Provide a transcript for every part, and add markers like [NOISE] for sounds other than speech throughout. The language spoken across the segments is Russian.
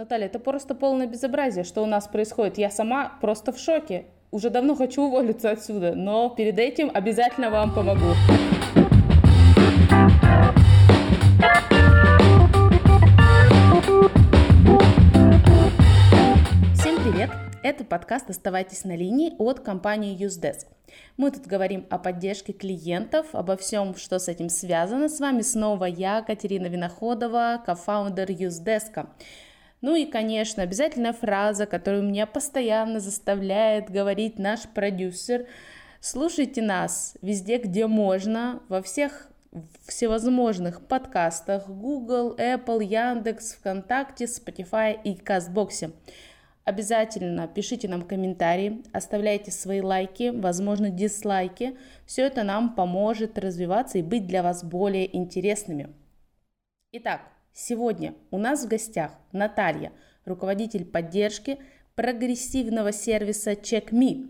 Наталья, это просто полное безобразие, что у нас происходит. Я сама просто в шоке. Уже давно хочу уволиться отсюда, но перед этим обязательно вам помогу. Всем привет! Это подкаст «Оставайтесь на линии» от компании UseDesk. Мы тут говорим о поддержке клиентов, обо всем, что с этим связано. С вами снова я, Катерина Виноходова, кофаундер UseDesk. Ну и, конечно, обязательная фраза, которую меня постоянно заставляет говорить наш продюсер. Слушайте нас везде, где можно, во всех всевозможных подкастах Google, Apple, Яндекс, ВКонтакте, Spotify и Казбоксе. Обязательно пишите нам комментарии, оставляйте свои лайки, возможно, дизлайки. Все это нам поможет развиваться и быть для вас более интересными. Итак, Сегодня у нас в гостях Наталья, руководитель поддержки прогрессивного сервиса CheckMe.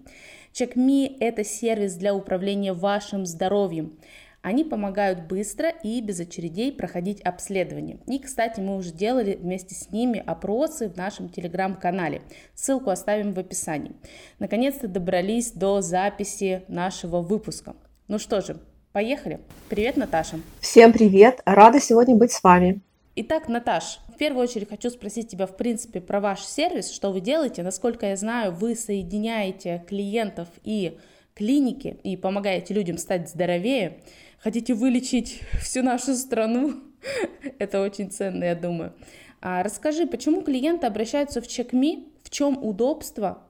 CheckMe – это сервис для управления вашим здоровьем. Они помогают быстро и без очередей проходить обследование. И, кстати, мы уже делали вместе с ними опросы в нашем телеграм-канале. Ссылку оставим в описании. Наконец-то добрались до записи нашего выпуска. Ну что же, поехали. Привет, Наташа. Всем привет. Рада сегодня быть с вами. Итак, Наташ, в первую очередь хочу спросить тебя, в принципе, про ваш сервис, что вы делаете. Насколько я знаю, вы соединяете клиентов и клиники и помогаете людям стать здоровее. Хотите вылечить всю нашу страну? [LAUGHS] Это очень ценно, я думаю. А расскажи, почему клиенты обращаются в CheckMe, в чем удобство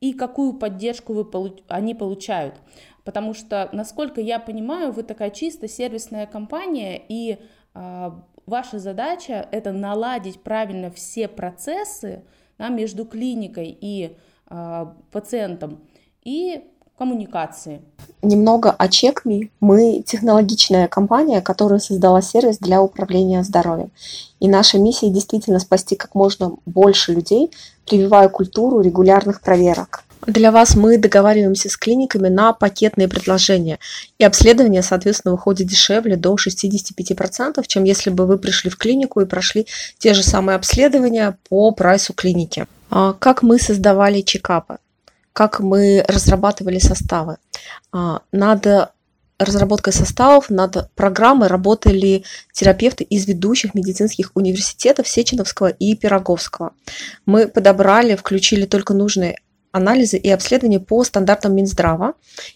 и какую поддержку вы, они получают? Потому что, насколько я понимаю, вы такая чисто сервисная компания, и а, ваша задача это наладить правильно все процессы да, между клиникой и э, пациентом и коммуникации. Немного о CheckMe. Мы технологичная компания, которая создала сервис для управления здоровьем. И наша миссия действительно спасти как можно больше людей, прививая культуру регулярных проверок. Для вас мы договариваемся с клиниками на пакетные предложения. И обследование, соответственно, выходит дешевле до 65%, чем если бы вы пришли в клинику и прошли те же самые обследования по прайсу клиники. А как мы создавали чекапы? Как мы разрабатывали составы? А, над разработкой составов, над программой работали терапевты из ведущих медицинских университетов Сеченовского и Пироговского. Мы подобрали, включили только нужные анализы и обследования по стандартам Минздрава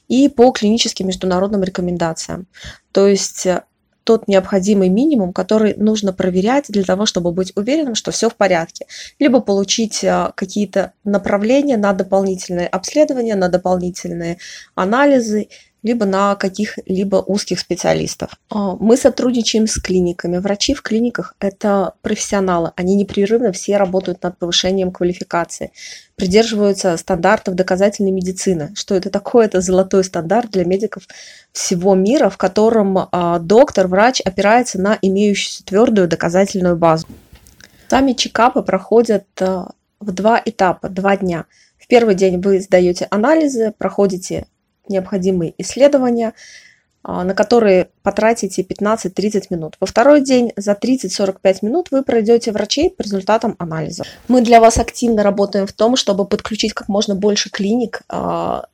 и по клиническим международным рекомендациям. То есть э, тот необходимый минимум, который нужно проверять для того, чтобы быть уверенным, что все в порядке. Либо получить э, какие-то направления на дополнительные обследования, на дополнительные анализы либо на каких-либо узких специалистов. А, мы сотрудничаем с клиниками. Врачи в клиниках – это профессионалы. Они непрерывно все работают над повышением квалификации, придерживаются стандартов доказательной медицины. Что это такое? Это золотой стандарт для медиков всего мира, в котором а, доктор, врач опирается на имеющуюся твердую доказательную базу. Сами чекапы проходят а, в два этапа, два дня. В первый день вы сдаете анализы, проходите необходимые исследования, а, на которые потратите 15-30 минут. Во второй день за 30-45 минут вы пройдете врачей по результатам анализа. Мы для вас активно работаем в том, чтобы подключить как можно больше клиник а,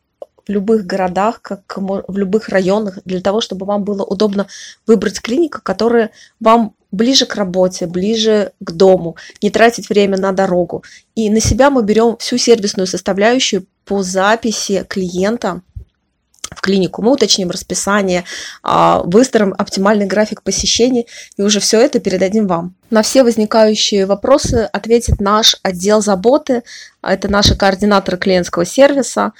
в любых городах, как в любых районах, для того, чтобы вам было удобно выбрать клинику, которая вам ближе к работе, ближе к дому, не тратить время на дорогу. И на себя мы берем всю сервисную составляющую по записи клиента в клинику, мы уточним расписание, а, выстроим оптимальный график посещений и уже все это передадим вам. На все возникающие вопросы ответит наш отдел заботы, это наши координаторы клиентского сервиса,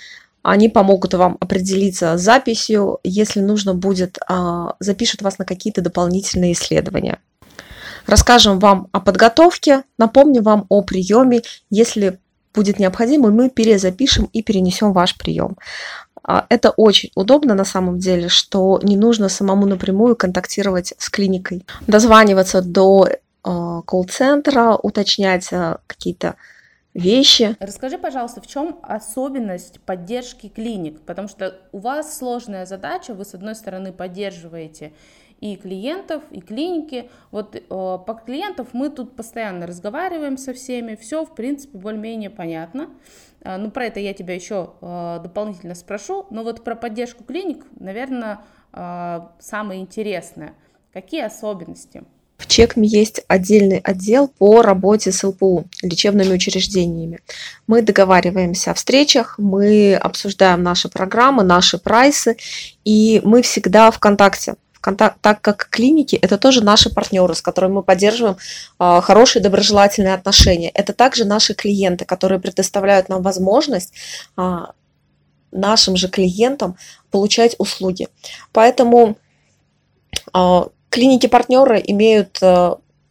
они помогут вам определиться с записью, если нужно будет, а, запишут вас на какие-то дополнительные исследования. Расскажем вам о подготовке, напомним вам о приеме, если будет необходимо, мы перезапишем и перенесем ваш прием. А, это очень удобно на самом деле, что не нужно самому напрямую контактировать с клиникой, дозваниваться до а, колл-центра, уточнять а, какие-то вещи. Расскажи, пожалуйста, в чем особенность поддержки клиник? Потому что у вас сложная задача, вы с одной стороны поддерживаете и клиентов, и клиники. Вот э, по клиентов мы тут постоянно разговариваем со всеми, все в принципе более-менее понятно. Э, ну, про это я тебя еще э, дополнительно спрошу, но вот про поддержку клиник, наверное, э, самое интересное. Какие особенности? В ЧЕКМе есть отдельный отдел по работе с ЛПУ, лечебными учреждениями. Мы договариваемся о встречах, мы обсуждаем наши программы, наши прайсы, и мы всегда в контакте. Так как клиники – это тоже наши партнеры, с которыми мы поддерживаем э, хорошие доброжелательные отношения. Это также наши клиенты, которые предоставляют нам возможность э, нашим же клиентам получать услуги. Поэтому Клиники-партнеры имеют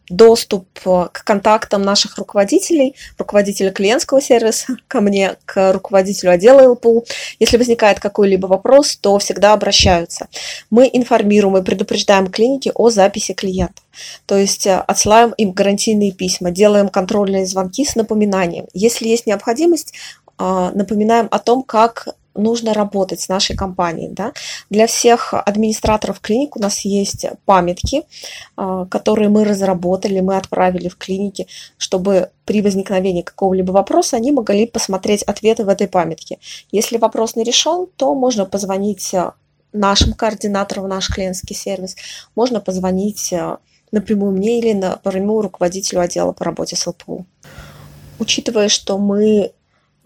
доступ э, к контактам наших руководителей, руководителя клиентского сервиса, [LAUGHS] ко мне, к руководителю отдела ЛПУ. Если возникает какой-либо вопрос, то всегда обращаются. Мы информируем и предупреждаем клиники о записи клиента. То есть э, отсылаем им гарантийные письма, делаем контрольные звонки с напоминанием. Если есть необходимость, напоминаем о том, как нужно работать с нашей компанией. Да? Для всех администраторов клиник у нас есть памятки, а, которые мы разработали, мы отправили в клиники, чтобы при возникновении какого-либо вопроса они могли посмотреть ответы в этой памятке. Если вопрос не решен, то можно позвонить нашим координаторам в наш клиентский сервис, можно позвонить напрямую мне или напрямую руководителю отдела по работе с ЛПУ. Учитывая, что мы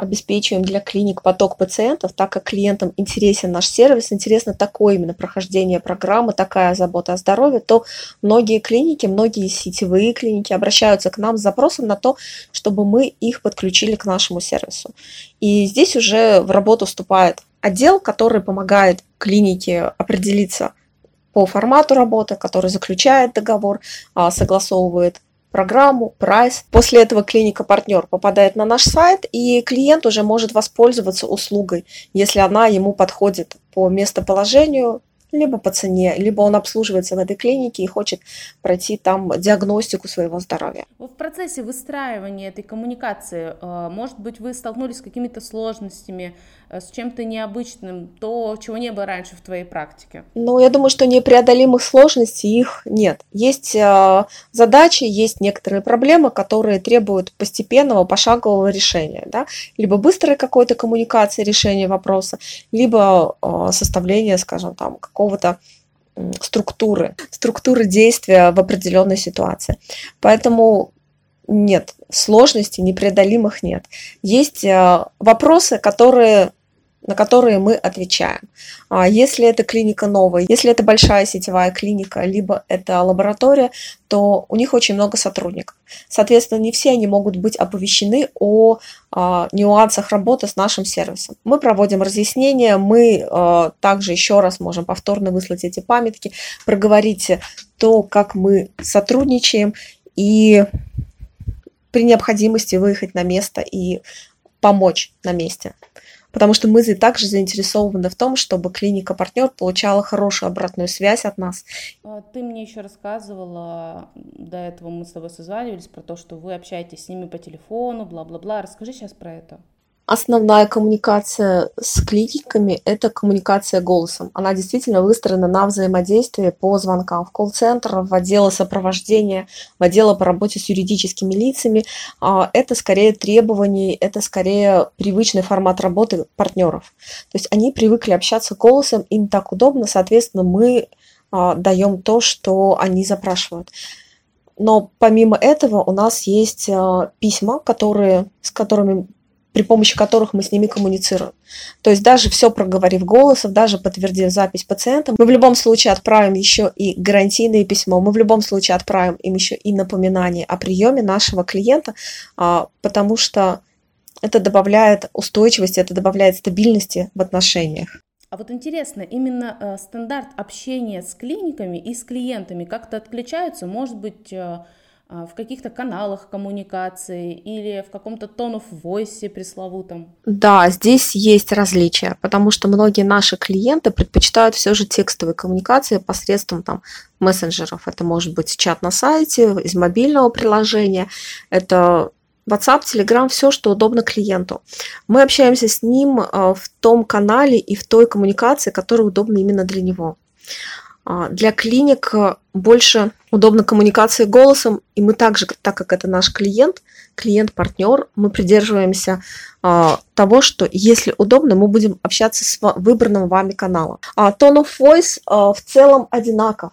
обеспечиваем для клиник поток пациентов, так как клиентам интересен наш сервис, интересно такое именно прохождение программы, такая забота о здоровье, то многие клиники, многие сетевые клиники обращаются к нам с запросом на то, чтобы мы их подключили к нашему сервису. И здесь уже в работу вступает отдел, который помогает клинике определиться по формату работы, который заключает договор, а, согласовывает программу, прайс. После этого клиника-партнер попадает на наш сайт, и клиент уже может воспользоваться услугой, если она ему подходит по местоположению, либо по цене, либо он обслуживается в этой клинике и хочет пройти там диагностику своего здоровья. В процессе выстраивания этой коммуникации, э, может быть, вы столкнулись с какими-то сложностями, э, с чем-то необычным, то, чего не было раньше в твоей практике? Ну, я думаю, что непреодолимых сложностей их нет. Есть э, задачи, есть некоторые проблемы, которые требуют постепенного, пошагового решения. Да? Либо быстрой какой-то коммуникации, решения вопроса, либо составления, скажем, там, какого-то структуры, структуры действия в определенной ситуации. Поэтому нет, сложностей непреодолимых нет. Есть э, вопросы, которые на которые мы отвечаем. А если это клиника новая, если это большая сетевая клиника, либо это лаборатория, то у них очень много сотрудников. Соответственно, не все они могут быть оповещены о а, нюансах работы с нашим сервисом. Мы проводим разъяснения, мы а, также еще раз можем повторно выслать эти памятки, проговорить то, как мы сотрудничаем и при необходимости выехать на место и помочь на месте потому что мы также заинтересованы в том, чтобы клиника-партнер получала хорошую обратную связь от нас. А, ты мне еще рассказывала, до этого мы с тобой созванивались, про то, что вы общаетесь с ними по телефону, бла-бла-бла. Расскажи сейчас про это основная коммуникация с клиниками – это коммуникация голосом. Она действительно выстроена на взаимодействии по звонкам в колл-центр, в отделы сопровождения, в отделы по работе с юридическими лицами. А, это скорее требования, это скорее привычный формат работы партнеров. То есть они привыкли общаться голосом, им так удобно, соответственно, мы а, даем то, что они запрашивают. Но помимо этого у нас есть а, письма, которые, с которыми при помощи которых мы с ними коммуницируем. То есть даже все проговорив голосом, даже подтвердив запись пациента, мы в любом случае отправим еще и гарантийное письмо, мы в любом случае отправим им еще и напоминание о приеме нашего клиента, а, потому что это добавляет устойчивости, это добавляет стабильности в отношениях. А вот интересно, именно э, стандарт общения с клиниками и с клиентами как-то отличаются? Может быть, э, в каких-то каналах коммуникации или в каком-то tone of voice пресловутом? Да, здесь есть различия, потому что многие наши клиенты предпочитают все же текстовые коммуникации посредством там, мессенджеров. Это может быть чат на сайте, из мобильного приложения, это WhatsApp, Telegram, все, что удобно клиенту. Мы общаемся с ним а, в том канале и в той коммуникации, которая удобна именно для него. А, для клиник больше удобна коммуникация голосом, и мы также, так как это наш клиент, клиент-партнер, мы придерживаемся а, того, что если удобно, мы будем общаться с выбранным вами каналом. А tone of voice а, в целом одинаков.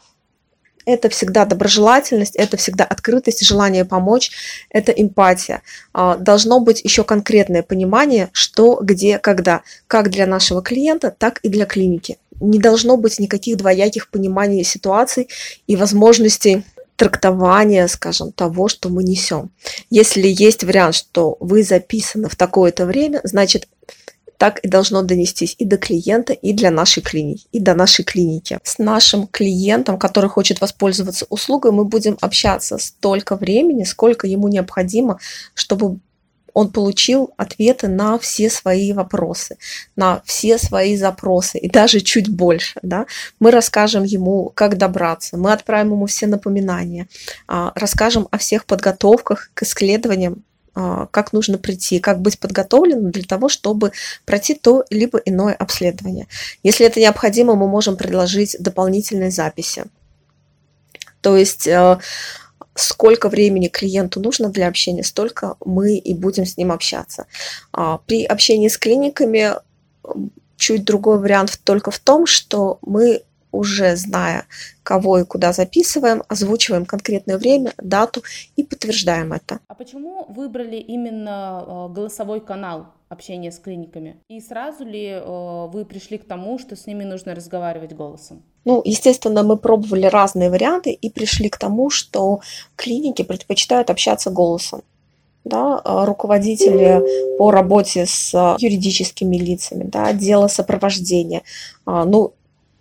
Это всегда доброжелательность, это всегда открытость, желание помочь, это эмпатия. А, должно быть еще конкретное понимание, что, где, когда, как для нашего клиента, так и для клиники. Не должно быть никаких двояких пониманий ситуаций и возможностей трактования, скажем, того, что мы несем. Если есть вариант, что вы записаны в такое-то время, значит, так и должно донестись и до клиента, и для нашей клиники, и до нашей клиники. С нашим клиентом, который хочет воспользоваться услугой, мы будем общаться столько времени, сколько ему необходимо, чтобы он получил ответы на все свои вопросы, на все свои запросы и даже чуть больше. Да? Мы расскажем ему, как добраться, мы отправим ему все напоминания, а, расскажем о всех подготовках к исследованиям, а, как нужно прийти, как быть подготовленным для того, чтобы пройти то либо иное обследование. Если это необходимо, мы можем предложить дополнительные записи. То есть э, сколько времени клиенту нужно для общения, столько мы и будем с ним общаться. А, при общении с клиниками чуть другой вариант только в том, что мы уже зная, кого и куда записываем, озвучиваем конкретное время, дату и подтверждаем это. А почему выбрали именно э, голосовой канал общения с клиниками? И сразу ли э, вы пришли к тому, что с ними нужно разговаривать голосом? Ну, естественно, мы пробовали разные варианты и пришли к тому, что клиники предпочитают общаться голосом да, а, руководители по работе с юридическими лицами, да, отдела сопровождения. А, ну,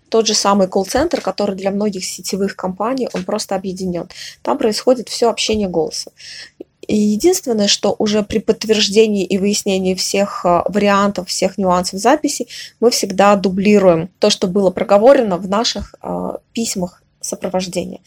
тот же самый колл-центр, который для многих сетевых компаний, он просто объединен. Там происходит все общение голоса. И единственное, что уже при подтверждении и выяснении всех а, вариантов, всех нюансов записи, мы всегда дублируем то, что было проговорено в наших а, письмах сопровождения,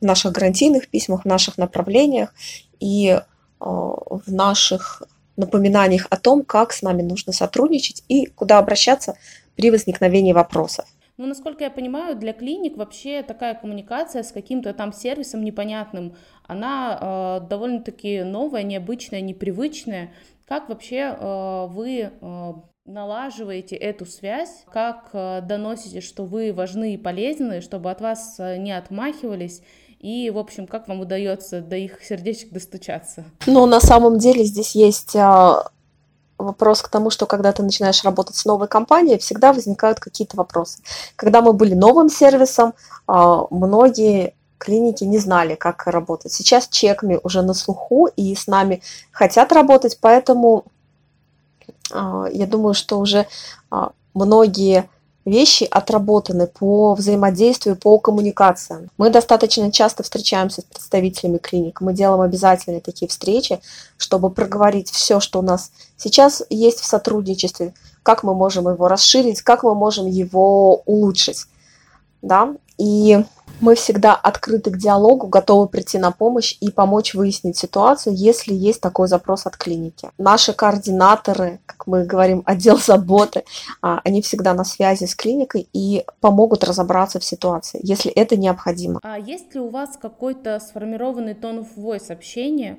в наших гарантийных письмах, в наших направлениях и а, в наших напоминаниях о том, как с нами нужно сотрудничать и куда обращаться при возникновении вопросов. Ну, насколько я понимаю, для клиник вообще такая коммуникация с каким-то там сервисом непонятным, она э, довольно-таки новая, необычная, непривычная. Как вообще э, вы э, налаживаете эту связь, как э, доносите, что вы важны и полезны, чтобы от вас э, не отмахивались, и, в общем, как вам удается до их сердечек достучаться? Ну, на самом деле здесь есть а, вопрос к тому, что когда ты начинаешь работать с новой компанией, всегда возникают какие-то вопросы. Когда мы были новым сервисом, а, многие клиники не знали, как работать. Сейчас чекми уже на слуху и с нами хотят работать, поэтому а, я думаю, что уже а, многие вещи отработаны по взаимодействию, по коммуникациям. Мы достаточно часто встречаемся с представителями клиник. Мы делаем обязательно такие встречи, чтобы проговорить все, что у нас сейчас есть в сотрудничестве, как мы можем его расширить, как мы можем его улучшить. Да? И мы всегда открыты к диалогу, готовы прийти на помощь и помочь выяснить ситуацию, если есть такой запрос от клиники. Наши координаторы, как мы говорим, [LAUGHS] отдел заботы, а, они всегда на связи с клиникой и помогут разобраться в ситуации, если это необходимо. А есть ли у вас какой-то сформированный тон в voice общения?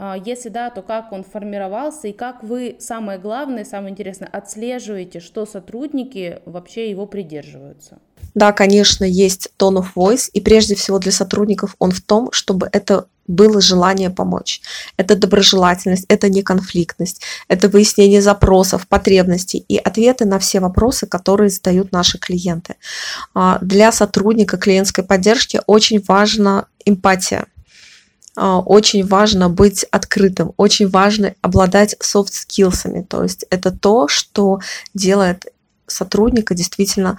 А, если да, то как он формировался и как вы, самое главное, самое интересное, отслеживаете, что сотрудники вообще его придерживаются? Да, конечно, есть tone of voice, и прежде всего для сотрудников он в том, чтобы это было желание помочь. Это доброжелательность, это не конфликтность, это выяснение запросов, потребностей и ответы на все вопросы, которые задают наши клиенты. А, для сотрудника клиентской поддержки очень важна эмпатия. А, очень важно быть открытым, очень важно обладать skills. То есть это то, что делает сотрудника действительно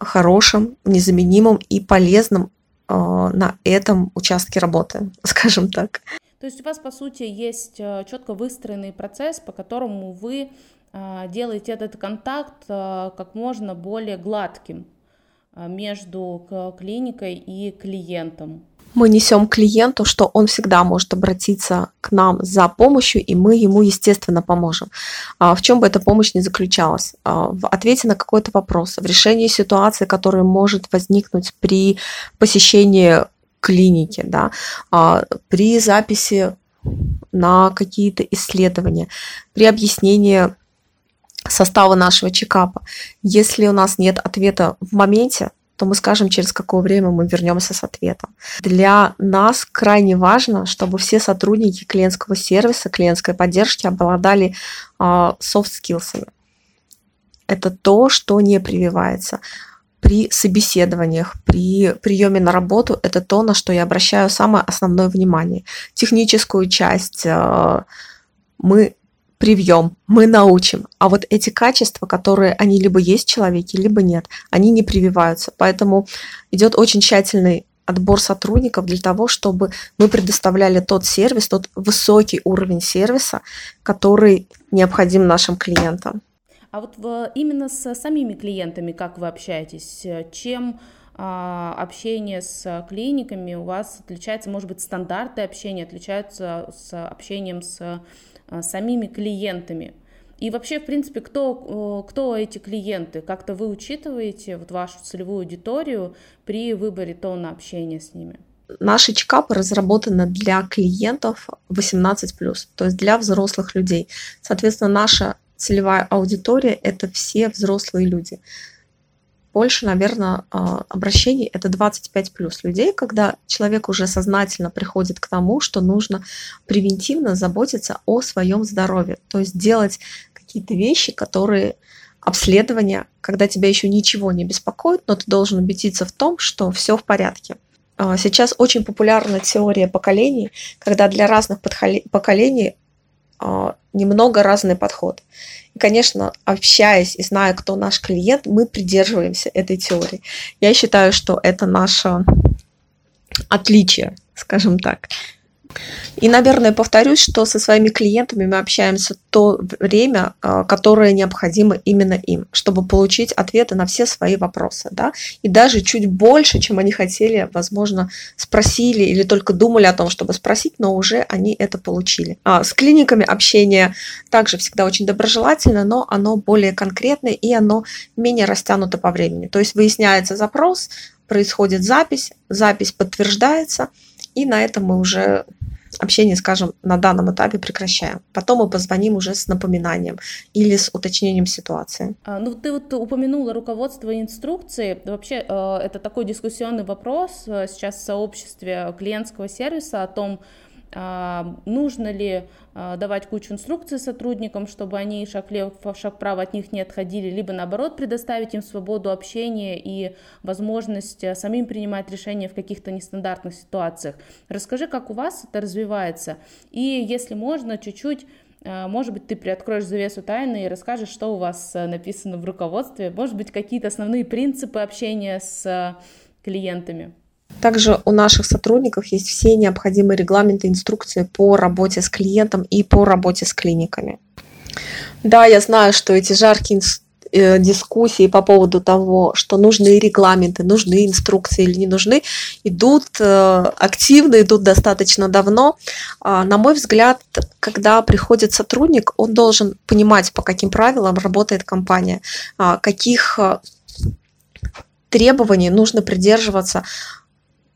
хорошим, незаменимым и полезным э, на этом участке работы, [LAUGHS] скажем так. То есть у вас, по сути, есть э, четко выстроенный процесс, по которому вы э, делаете этот контакт как можно более гладким между клиникой и клиентом. Мы несем клиенту, что он всегда может обратиться к нам за помощью, и мы ему, естественно, поможем. А в чем бы эта помощь ни заключалась? А, в ответе на какой-то вопрос, в решении ситуации, которая может возникнуть при посещении клиники, да, а, при записи на какие-то исследования, при объяснении состава нашего чекапа. Если у нас нет ответа в моменте, то мы скажем, через какое время мы вернемся с ответом. Для нас крайне важно, чтобы все сотрудники клиентского сервиса, клиентской поддержки обладали soft skills. Это то, что не прививается. При собеседованиях, при приеме на работу, это то, на что я обращаю самое основное внимание. Техническую часть uh, мы привьем, мы научим. А вот эти качества, которые они либо есть в человеке, либо нет, они не прививаются. Поэтому идет очень тщательный отбор сотрудников для того, чтобы мы предоставляли тот сервис, тот высокий уровень сервиса, который необходим нашим клиентам. А вот именно с самими клиентами как вы общаетесь? Чем а, общение с клиниками у вас отличается, может быть, стандарты общения отличаются с общением с самими клиентами. И вообще, в принципе, кто, кто эти клиенты? Как-то вы учитываете вот вашу целевую аудиторию при выборе тона общения с ними? Наши чекапы разработаны для клиентов 18+, то есть для взрослых людей. Соответственно, наша целевая аудитория – это все взрослые люди больше, наверное, а, обращений это 25 плюс людей, когда человек уже сознательно приходит к тому, что нужно превентивно заботиться о своем здоровье, то есть делать какие-то вещи, которые обследования, когда тебя еще ничего не беспокоит, но ты должен убедиться в том, что все в порядке. А, сейчас очень популярна теория поколений, когда для разных поколений немного разный подход. И, конечно, общаясь и зная, кто наш клиент, мы придерживаемся этой теории. Я считаю, что это наше отличие, скажем так. И, наверное, повторюсь, что со своими клиентами мы общаемся то время, а, которое необходимо именно им, чтобы получить ответы на все свои вопросы, да, и даже чуть больше, чем они хотели, возможно, спросили или только думали о том, чтобы спросить, но уже они это получили. А с клиниками общение также всегда очень доброжелательно, но оно более конкретное и оно менее растянуто по времени. То есть выясняется запрос, происходит запись, запись подтверждается, и на этом мы уже общение, скажем, на данном этапе прекращаем. Потом мы позвоним уже с напоминанием или с уточнением ситуации. А, ну, ты вот упомянула руководство и инструкции. Вообще, э, это такой дискуссионный вопрос э, сейчас в сообществе клиентского сервиса о том, нужно ли а, давать кучу инструкций сотрудникам, чтобы они шаг влево, шаг вправо от них не отходили, либо наоборот предоставить им свободу общения и возможность э, самим принимать решения в каких-то нестандартных ситуациях. Расскажи, как у вас это развивается, и если можно, чуть-чуть э, может быть, ты приоткроешь завесу тайны и расскажешь, что у вас э, написано в руководстве, может быть, какие-то основные принципы общения с клиентами. Также у наших сотрудников есть все необходимые регламенты, инструкции по работе с клиентом и по работе с клиниками. Да, я знаю, что эти жаркие э, дискуссии по поводу того, что нужны регламенты, нужны инструкции или не нужны, идут э, активно, идут достаточно давно. А, на мой взгляд, когда приходит сотрудник, он должен понимать, по каким правилам работает компания, а, каких э, требований нужно придерживаться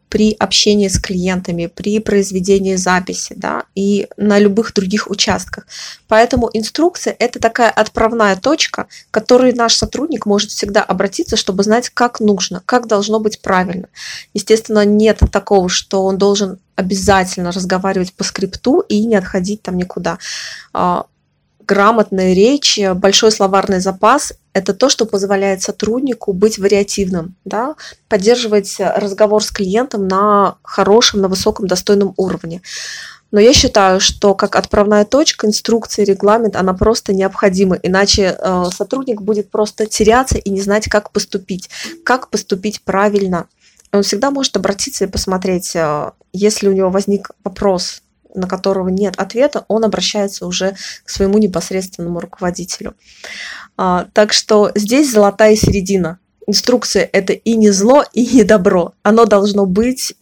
при общении с клиентами, при произведении записи, да, и на любых других участках. Поэтому инструкция – это такая отправная точка, к которой наш сотрудник может всегда обратиться, чтобы знать, как нужно, как должно быть правильно. Естественно, нет такого, что он должен обязательно разговаривать по скрипту и не отходить там никуда грамотная речь, большой словарный запас – это то, что позволяет сотруднику быть вариативным, да, поддерживать разговор с клиентом на хорошем, на высоком, достойном уровне. Но я считаю, что как отправная точка, инструкция, регламент, она просто необходима, иначе э, сотрудник будет просто теряться и не знать, как поступить, как поступить правильно. Он всегда может обратиться и посмотреть, э, если у него возник вопрос, на которого нет ответа, он обращается уже к своему непосредственному руководителю. А, так что здесь золотая середина. Инструкция – это и не зло, и не добро. Оно должно быть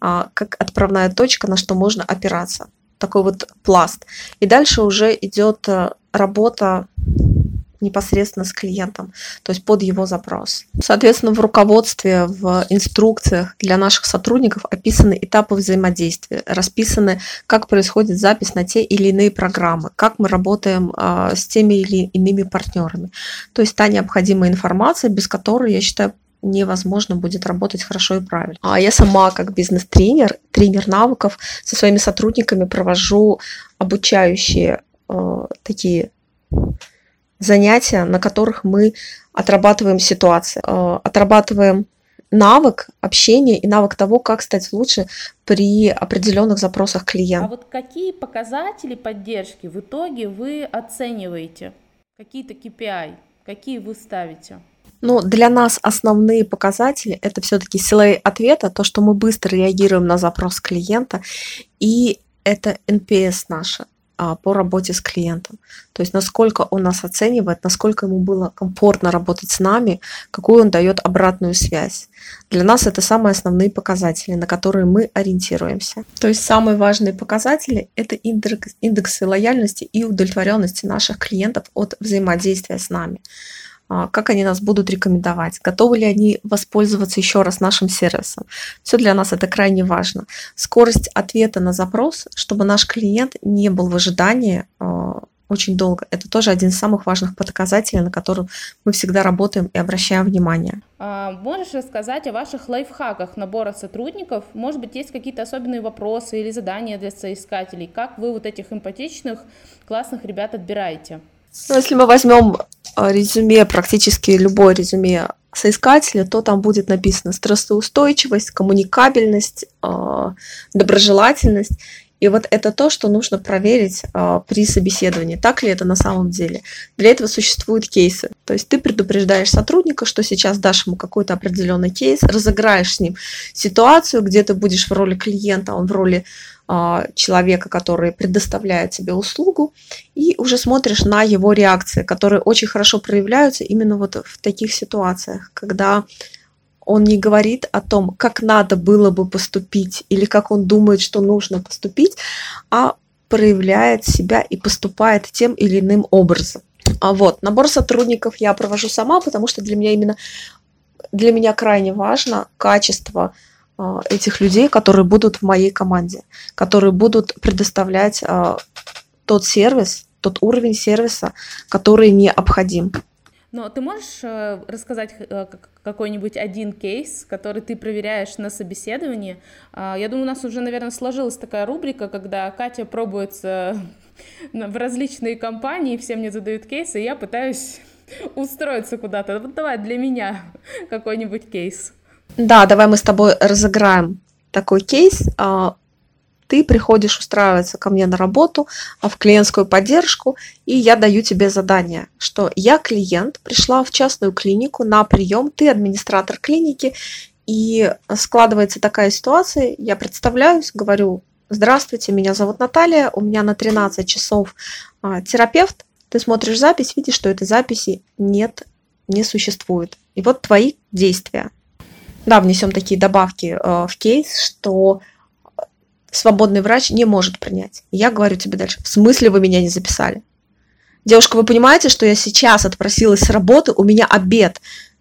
а, как отправная точка, на что можно опираться. Такой вот пласт. И дальше уже идет э, работа непосредственно с клиентом, то есть под его запрос. Соответственно, в руководстве, в инструкциях для наших сотрудников описаны этапы взаимодействия, расписаны, как происходит запись на те или иные программы, как мы работаем а, с теми или иными партнерами. То есть та необходимая информация, без которой, я считаю, невозможно будет работать хорошо и правильно. А я сама как бизнес-тренер, тренер навыков со своими сотрудниками провожу обучающие э, такие занятия, на которых мы отрабатываем ситуации, э, отрабатываем навык общения и навык того, как стать лучше при определенных запросах клиента. А вот какие показатели поддержки в итоге вы оцениваете? Какие-то KPI, какие вы ставите? Ну, для нас основные показатели это все-таки силы ответа, то, что мы быстро реагируем на запрос клиента, и это NPS наша а, по работе с клиентом. То есть насколько он нас оценивает, насколько ему было комфортно работать с нами, какую он дает обратную связь. Для нас это самые основные показатели, на которые мы ориентируемся. То есть самые важные показатели – это индекс, индексы лояльности и удовлетворенности наших клиентов от взаимодействия с нами. А, как они нас будут рекомендовать, готовы ли они воспользоваться еще раз нашим сервисом. Все для нас это крайне важно. Скорость ответа на запрос, чтобы наш клиент не был в ожидании а, очень долго. Это тоже один из самых важных показателей, на котором мы всегда работаем и обращаем внимание. А можешь рассказать о ваших лайфхаках набора сотрудников? Может быть, есть какие-то особенные вопросы или задания для соискателей? Как вы вот этих эмпатичных, классных ребят отбираете? Ну, если мы возьмем а, резюме, практически любое резюме соискателя, то там будет написано стрессоустойчивость, коммуникабельность, а, доброжелательность. И вот это то, что нужно проверить а, при собеседовании, так ли это на самом деле. Для этого существуют кейсы. То есть ты предупреждаешь сотрудника, что сейчас дашь ему какой-то определенный кейс, разыграешь с ним ситуацию, где ты будешь в роли клиента, он в роли человека, который предоставляет тебе услугу, и уже смотришь на его реакции, которые очень хорошо проявляются именно вот в таких ситуациях, когда он не говорит о том, как надо было бы поступить или как он думает, что нужно поступить, а проявляет себя и поступает тем или иным образом. А вот набор сотрудников я провожу сама, потому что для меня именно для меня крайне важно качество а, этих людей, которые будут в моей команде, которые будут предоставлять а, тот сервис, тот уровень сервиса, который необходим. Но ты можешь э, рассказать э, какой-нибудь один кейс, который ты проверяешь на собеседовании? А, я думаю, у нас уже, наверное, сложилась такая рубрика, когда Катя пробуется [LAUGHS] в различные компании, все мне задают кейсы, и я пытаюсь [LAUGHS] устроиться куда-то. Вот давай для меня [LAUGHS] какой-нибудь кейс. Да, давай мы с тобой разыграем такой кейс. А, ты приходишь устраиваться ко мне на работу, а, в клиентскую поддержку, и я даю тебе задание, что я клиент, пришла в частную клинику на прием, ты администратор клиники, и складывается такая ситуация, я представляюсь, говорю, здравствуйте, меня зовут Наталья, у меня на 13 часов а, терапевт, ты смотришь запись, видишь, что этой записи нет, не существует. И вот твои действия – да, внесем такие добавки э, в кейс, что свободный врач не может принять. Я говорю тебе дальше, в смысле вы меня не записали? Девушка, вы понимаете, что я сейчас отпросилась с работы, у меня обед,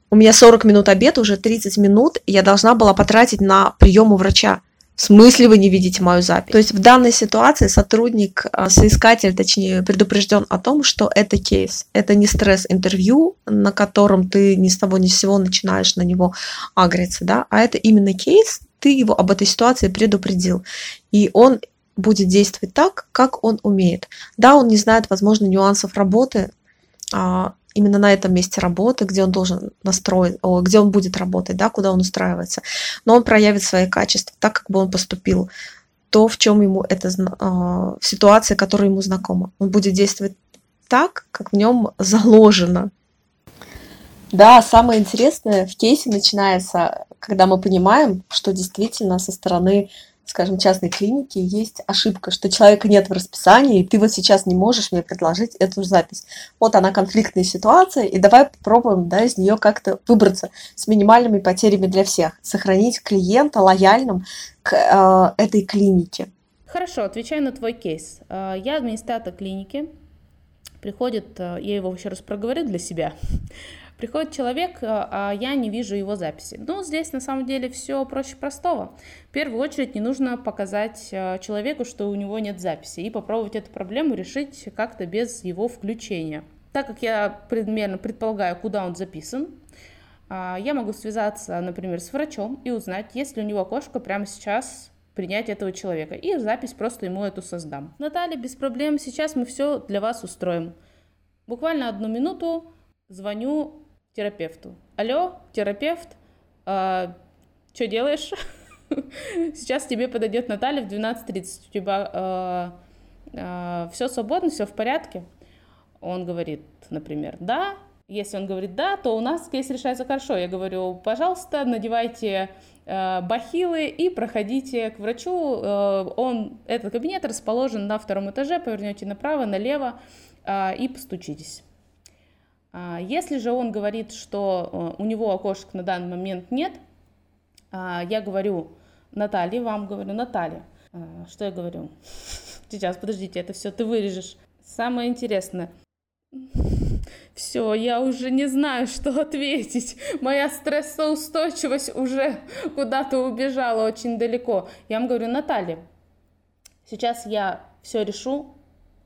у меня 40 минут обед, уже 30 минут, я должна была потратить на прием у врача. В смысле вы не видите мою запись? То есть в данной ситуации сотрудник, а, соискатель, точнее, предупрежден о том, что это кейс. Это не стресс-интервью, на котором ты ни с того ни с сего начинаешь на него агриться, да, а это именно кейс, ты его об этой ситуации предупредил. И он будет действовать так, как он умеет. Да, он не знает, возможно, нюансов работы, а, именно на этом месте работы, где он должен настроить, где он будет работать, да, куда он устраивается. Но он проявит свои качества так, как бы он поступил, то, в чем ему это, в ситуации, которая ему знакома. Он будет действовать так, как в нем заложено. Да, самое интересное в кейсе начинается, когда мы понимаем, что действительно со стороны скажем, частной клинике есть ошибка, что человека нет в расписании, и ты вот сейчас не можешь мне предложить эту запись. Вот она конфликтная ситуация, и давай попробуем да, из нее как-то выбраться с минимальными потерями для всех, сохранить клиента лояльным к э, этой клинике. Хорошо, отвечаю на твой кейс. Э, я администратор клиники, приходит, э, я его еще раз проговорю для себя, Приходит человек, э, а я не вижу его записи. Ну, здесь на самом деле все проще простого. В первую очередь не нужно показать э, человеку, что у него нет записи, и попробовать эту проблему решить как-то без его включения. Так как я примерно предполагаю, куда он записан, а, я могу связаться, например, с врачом и узнать, есть ли у него кошка прямо сейчас принять этого человека. И запись просто ему эту создам. Наталья, без проблем, сейчас мы все для вас устроим. Буквально одну минуту звоню терапевту. Алло, терапевт, а, что делаешь? [LAUGHS] Сейчас тебе подойдет Наталья в 12.30. У тебя а, а, все свободно, все в порядке? Он говорит, например, да. Если он говорит да, то у нас кейс решается хорошо. Я говорю, пожалуйста, надевайте э, бахилы и проходите к врачу. Э, он, этот кабинет расположен на втором этаже, повернете направо, налево э, и постучитесь. А, если же он говорит, что э, у него окошек на данный момент нет, а, я говорю Наталье, вам говорю, Наталья, а, что я говорю? [LAUGHS] Сейчас, подождите, это все ты вырежешь. Самое интересное. [LAUGHS] Все, я уже не знаю, что [LAUGHS] ответить. Моя стрессоустойчивость уже куда-то убежала очень далеко. Я вам говорю, Наталья, сейчас я все решу,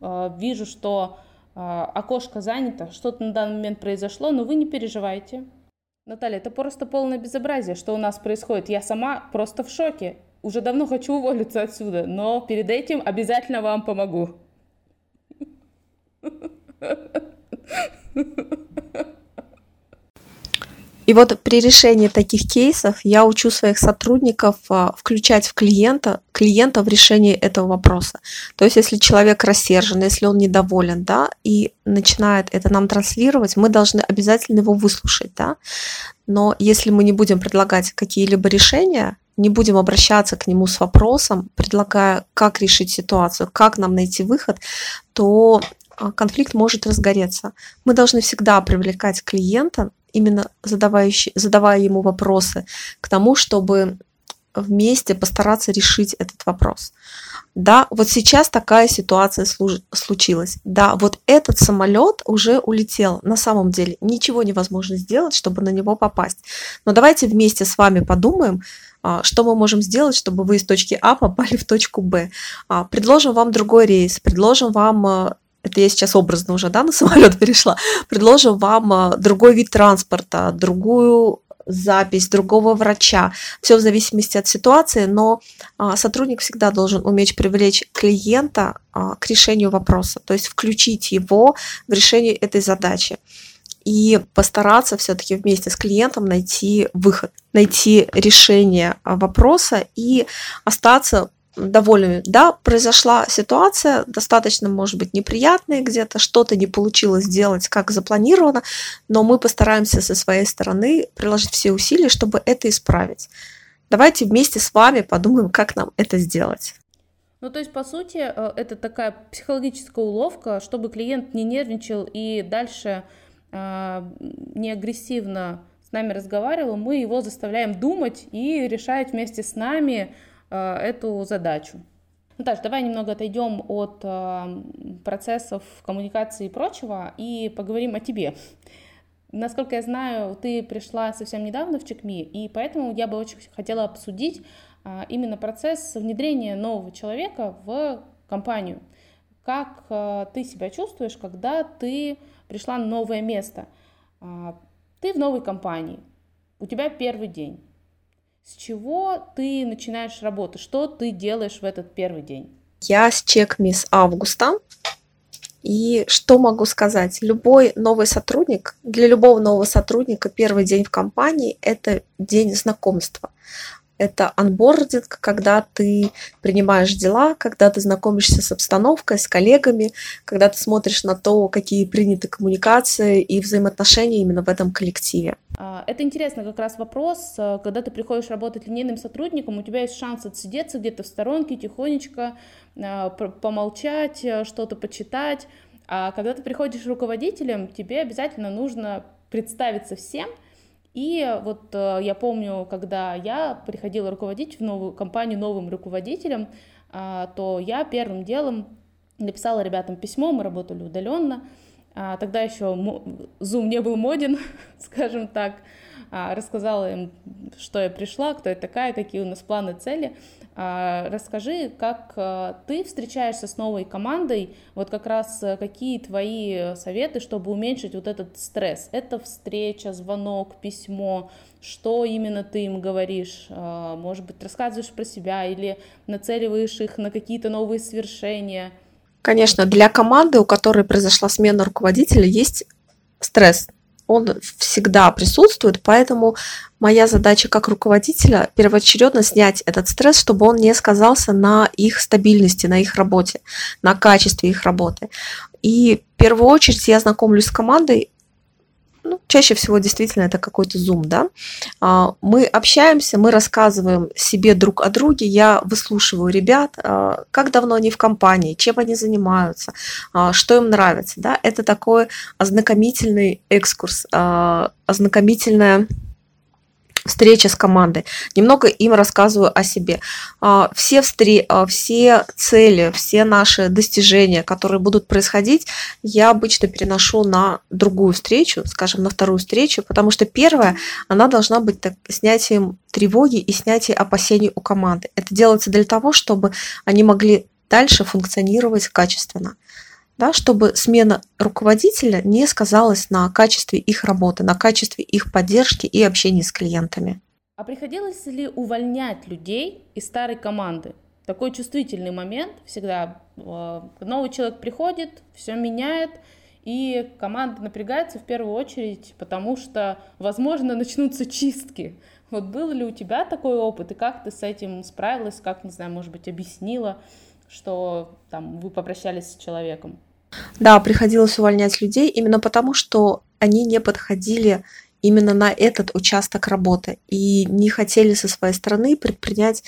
вижу, что окошко занято, что-то на данный момент произошло, но вы не переживайте. Наталья, это просто полное безобразие, что у нас происходит. Я сама просто в шоке. Уже давно хочу уволиться отсюда, но перед этим обязательно вам помогу. И вот при решении таких кейсов я учу своих сотрудников а, включать в клиента, клиента в решение этого вопроса. То есть если человек рассержен, если он недоволен, да, и начинает это нам транслировать, мы должны обязательно его выслушать, да. Но если мы не будем предлагать какие-либо решения, не будем обращаться к нему с вопросом, предлагая, как решить ситуацию, как нам найти выход, то а, конфликт может разгореться. Мы должны всегда привлекать клиента именно задавающий, задавая ему вопросы, к тому, чтобы вместе постараться решить этот вопрос. Да, вот сейчас такая ситуация случилась. Да, вот этот самолет уже улетел. На самом деле ничего невозможно сделать, чтобы на него попасть. Но давайте вместе с вами подумаем, а, что мы можем сделать, чтобы вы из точки А попали в точку Б. А, предложим вам другой рейс, предложим вам а, это я сейчас образно уже да, на самолет [LAUGHS] перешла, предложим вам а, другой вид транспорта, другую запись другого врача. Все в зависимости от ситуации, но а, сотрудник всегда должен уметь привлечь клиента а, к решению вопроса, то есть включить его в решение этой задачи и постараться все-таки вместе с клиентом найти выход, найти решение вопроса и остаться довольны. Да, произошла ситуация, достаточно, может быть, неприятная где-то, что-то не получилось сделать, как запланировано, но мы постараемся со своей стороны приложить все усилия, чтобы это исправить. Давайте вместе с вами подумаем, как нам это сделать. Ну, то есть, по сути, э, это такая психологическая уловка, чтобы клиент не нервничал и дальше э, не агрессивно с нами разговаривал, мы его заставляем думать и решать вместе с нами эту задачу. Наташа, давай немного отойдем от э, процессов коммуникации и прочего и поговорим о тебе. Насколько я знаю, ты пришла совсем недавно в Чекми, и поэтому я бы очень хотела обсудить э, именно процесс внедрения нового человека в компанию. Как ты себя чувствуешь, когда ты пришла на новое место? Ты в новой компании, у тебя первый день. С чего ты начинаешь работу? Что ты делаешь в этот первый день? Я с чекми с августа. И что могу сказать? Любой новый сотрудник, для любого нового сотрудника первый день в компании – это день знакомства. Это анбординг, когда ты принимаешь дела, когда ты знакомишься с обстановкой, с коллегами, когда ты смотришь на то, какие приняты коммуникации и взаимоотношения именно в этом коллективе. А, это интересно как раз вопрос, э, когда ты приходишь работать линейным сотрудником, у тебя есть шанс отсидеться где-то в сторонке, тихонечко, э, помолчать, что-то почитать, а когда ты приходишь руководителем, тебе обязательно нужно представиться всем – и вот э, я помню, когда я приходила руководить в новую компанию новым руководителем, э, то я первым делом написала ребятам письмо, мы работали удаленно. А, тогда еще Zoom не был моден, [LAUGHS] скажем так. А, рассказала им, что я пришла, кто я такая, какие у нас планы, цели. А, расскажи, как а, ты встречаешься с новой командой, вот как раз а, какие твои советы, чтобы уменьшить вот этот стресс? Это встреча, звонок, письмо, что именно ты им говоришь? Может быть, рассказываешь про себя или нацеливаешь их на какие-то новые свершения? Конечно, для команды, у которой произошла смена руководителя, есть стресс он всегда присутствует, поэтому моя задача как руководителя первоочередно снять этот стресс, чтобы он не сказался на их стабильности, на их работе, на качестве их работы. И в первую очередь я знакомлюсь с командой чаще всего действительно это какой-то зум, да, а, мы общаемся, мы рассказываем себе друг о друге, я выслушиваю ребят, а, как давно они в компании, чем они занимаются, а, что им нравится, да, это такой ознакомительный экскурс, ознакомительная встреча с командой. Немного им рассказываю о себе. А, все, встре... А, все цели, все наши достижения, которые будут происходить, я обычно переношу на другую встречу, скажем, на вторую встречу, потому что первая, она должна быть так, снятием тревоги и снятием опасений у команды. Это делается для того, чтобы они могли дальше функционировать качественно да, чтобы смена руководителя не сказалась на качестве их работы, на качестве их поддержки и общения с клиентами. А приходилось ли увольнять людей из старой команды? Такой чувствительный момент всегда. Э, новый человек приходит, все меняет, и команда напрягается в первую очередь, потому что, возможно, начнутся чистки. Вот был ли у тебя такой опыт, и как ты с этим справилась, как, не знаю, может быть, объяснила, что там вы попрощались с человеком? Да, приходилось увольнять людей именно потому, что они не подходили именно на этот участок работы и не хотели со своей стороны предпринять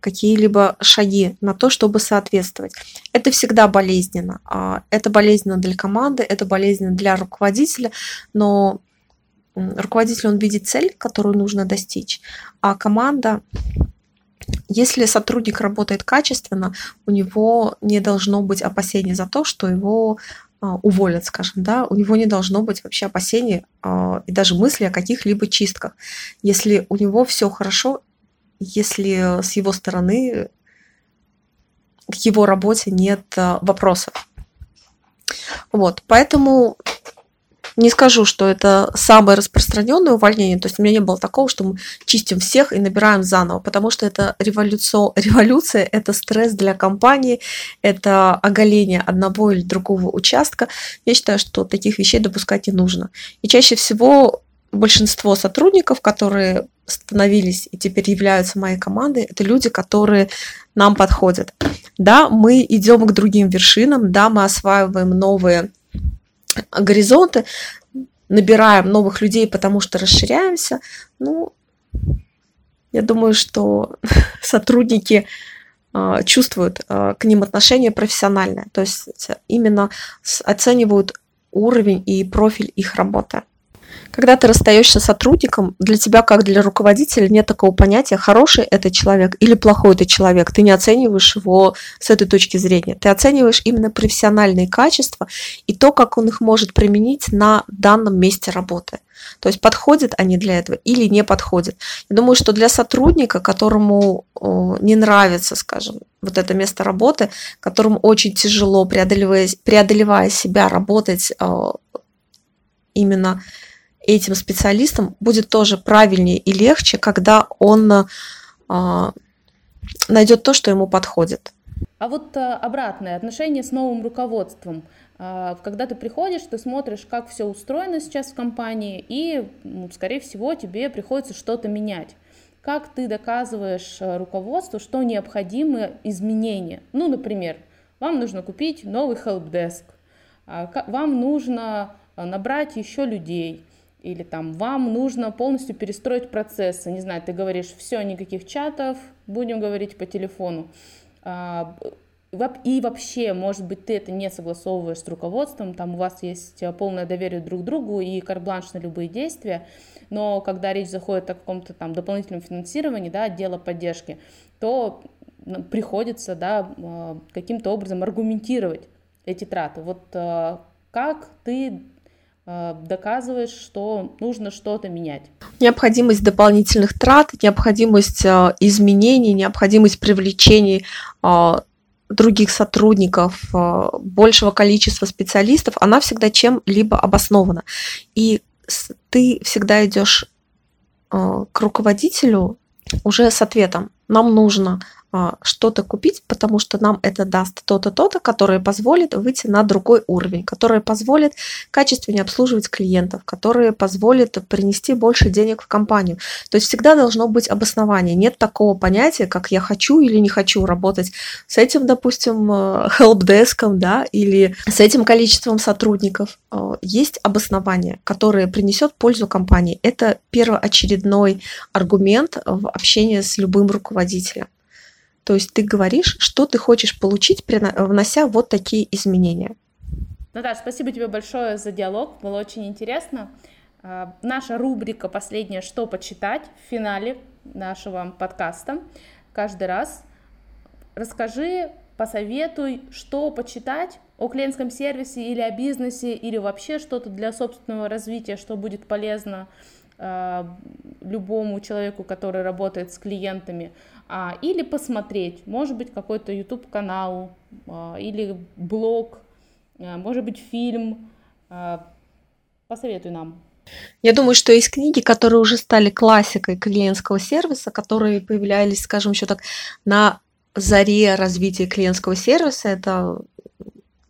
какие-либо шаги на то, чтобы соответствовать. Это всегда болезненно. А, это болезненно для команды, это болезненно для руководителя, но руководитель, он видит цель, которую нужно достичь, а команда если сотрудник работает качественно, у него не должно быть опасений за то, что его а, уволят, скажем, да, у него не должно быть вообще опасений а, и даже мысли о каких-либо чистках. Если у него все хорошо, если с его стороны к его работе нет а, вопросов. Вот, поэтому не скажу, что это самое распространенное увольнение, то есть у меня не было такого, что мы чистим всех и набираем заново, потому что это революция, революция это стресс для компании, это оголение одного или другого участка. Я считаю, что таких вещей допускать не нужно. И чаще всего большинство сотрудников, которые становились и теперь являются моей командой, это люди, которые нам подходят. Да, мы идем к другим вершинам, да, мы осваиваем новые горизонты, набираем новых людей, потому что расширяемся. Ну, я думаю, что [LAUGHS] сотрудники э, чувствуют э, к ним отношение профессиональное, то есть именно оценивают уровень и профиль их работы. Когда ты расстаешься с сотрудником, для тебя, как для руководителя, нет такого понятия, хороший это человек или плохой это человек. Ты не оцениваешь его с этой точки зрения. Ты оцениваешь именно профессиональные качества и то, как он их может применить на данном месте работы. То есть подходят они для этого или не подходят. Я думаю, что для сотрудника, которому не нравится, скажем, вот это место работы, которому очень тяжело, преодолевая, преодолевая себя, работать именно этим специалистам будет тоже правильнее и легче, когда он а, найдет то, что ему подходит. А вот а, обратное отношение с новым руководством. А, когда ты приходишь, ты смотришь, как все устроено сейчас в компании, и, скорее всего, тебе приходится что-то менять. как ты доказываешь э, руководству, что необходимы изменения. Ну, например, вам нужно купить новый helpdesk, а, вам нужно э, набрать еще людей, или там вам нужно полностью перестроить процессы. Не знаю, ты говоришь, все, никаких чатов, будем говорить по телефону. А, и вообще, может быть, ты это не согласовываешь с руководством, там у вас есть э, полное доверие друг другу и карбланш на любые действия, но когда речь заходит о каком-то там дополнительном финансировании, да, отдела поддержки, то приходится, да, э, каким-то образом аргументировать эти траты. Вот э, как ты доказываешь, что нужно что-то менять. Необходимость дополнительных трат, необходимость изменений, необходимость привлечения других сотрудников, э, большего количества специалистов, она всегда чем-либо обоснована. И ты всегда идешь э, к руководителю уже с ответом. Нам нужно что-то купить, потому что нам это даст то-то, то-то, которое позволит выйти на другой уровень, которое позволит качественнее обслуживать клиентов, которое позволит принести больше денег в компанию. То есть всегда должно быть обоснование. Нет такого понятия, как я хочу или не хочу работать с этим, допустим, helpdesk, да, или с этим количеством сотрудников. А, есть обоснование, которое принесет пользу компании. Это первоочередной аргумент в общении с любым руководителем. То есть ты говоришь, что ты хочешь получить, внося вот такие изменения. Наташа, спасибо тебе большое за диалог, было очень интересно. А, наша рубрика последняя «Что почитать» в финале нашего подкаста. Каждый раз расскажи, посоветуй, что почитать о клиентском сервисе или о бизнесе, или вообще что-то для собственного развития, что будет полезно любому человеку, который работает с клиентами а, или посмотреть, может быть, какой-то YouTube канал а, или блог, а, может быть, фильм. А, посоветуй нам. Я думаю, что есть книги, которые уже стали классикой клиентского сервиса, которые появлялись, скажем, еще так на заре развития клиентского сервиса. Это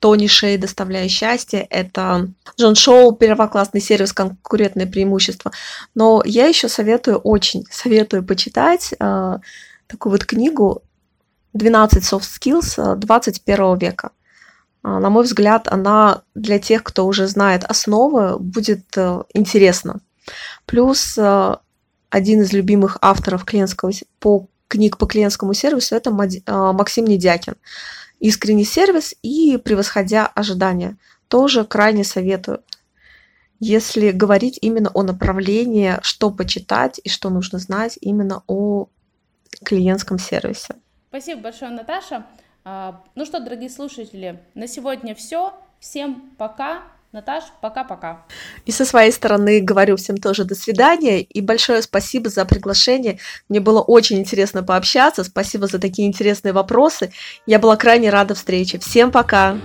Тони Шей «Доставляя счастье», это Джон Шоу «Первоклассный сервис. Конкурентное преимущество». Но я еще советую, очень советую почитать а, такую вот книгу 12 soft skills 21 века. А, на мой взгляд, она для тех, кто уже знает основы, будет э, интересна. Плюс э, один из любимых авторов клиентского, по, книг по клиентскому сервису – это э, Максим Недякин. «Искренний сервис» и «Превосходя ожидания». Тоже крайне советую. Если говорить именно о направлении, что почитать и что нужно знать именно о клиентском сервисе. Спасибо большое, Наташа. А, ну что, дорогие слушатели, на сегодня все. Всем пока. Наташ, пока-пока. И со своей стороны говорю всем тоже до свидания и большое спасибо за приглашение. Мне было очень интересно пообщаться. Спасибо за такие интересные вопросы. Я была крайне рада встрече. Всем пока.